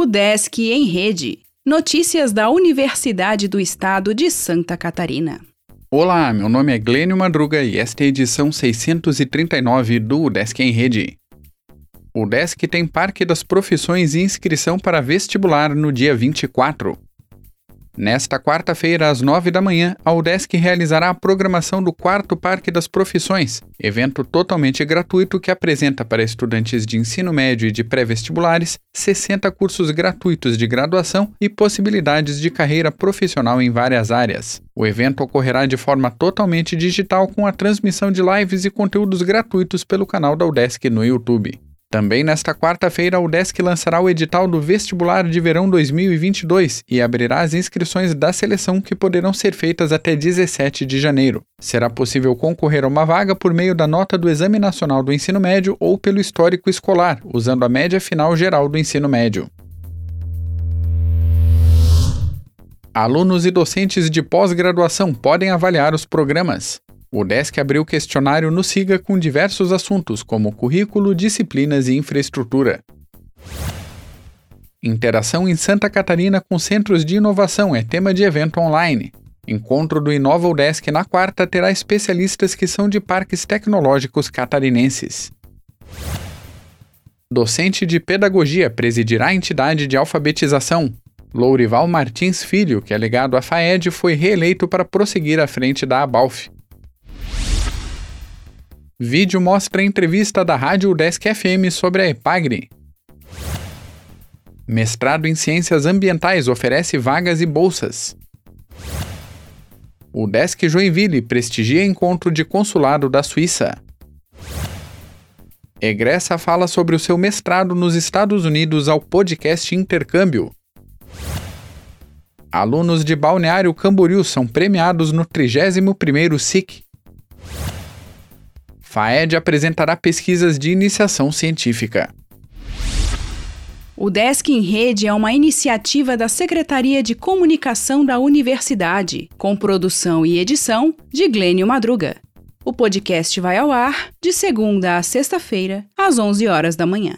O Desk em Rede. Notícias da Universidade do Estado de Santa Catarina. Olá, meu nome é Glênio Madruga e esta é a edição 639 do Desk em Rede. O Desk tem Parque das Profissões e inscrição para vestibular no dia 24. Nesta quarta-feira, às nove da manhã, a UDESC realizará a programação do quarto Parque das Profissões, evento totalmente gratuito que apresenta para estudantes de ensino médio e de pré-vestibulares 60 cursos gratuitos de graduação e possibilidades de carreira profissional em várias áreas. O evento ocorrerá de forma totalmente digital com a transmissão de lives e conteúdos gratuitos pelo canal da UDESC no YouTube. Também nesta quarta-feira, a UDESC lançará o edital do Vestibular de Verão 2022 e abrirá as inscrições da seleção que poderão ser feitas até 17 de janeiro. Será possível concorrer a uma vaga por meio da nota do Exame Nacional do Ensino Médio ou pelo histórico escolar, usando a média final geral do ensino médio. Alunos e docentes de pós-graduação podem avaliar os programas. O DESC abriu questionário no SIGA com diversos assuntos, como currículo, disciplinas e infraestrutura. Interação em Santa Catarina com centros de inovação é tema de evento online. Encontro do Inova UDESC na quarta terá especialistas que são de parques tecnológicos catarinenses. Docente de pedagogia presidirá a entidade de alfabetização. Lourival Martins Filho, que é ligado à FAED, foi reeleito para prosseguir à frente da ABALF. Vídeo mostra a entrevista da Rádio Desk FM sobre a Epagre. Mestrado em Ciências Ambientais oferece vagas e bolsas. O Desk Joinville prestigia encontro de consulado da Suíça. Egressa fala sobre o seu mestrado nos Estados Unidos ao podcast Intercâmbio. Alunos de Balneário Camboriú são premiados no 31º SIC. FAED apresentará pesquisas de iniciação científica. O Desk em Rede é uma iniciativa da Secretaria de Comunicação da Universidade, com produção e edição de Glênio Madruga. O podcast vai ao ar de segunda a sexta-feira, às 11 horas da manhã.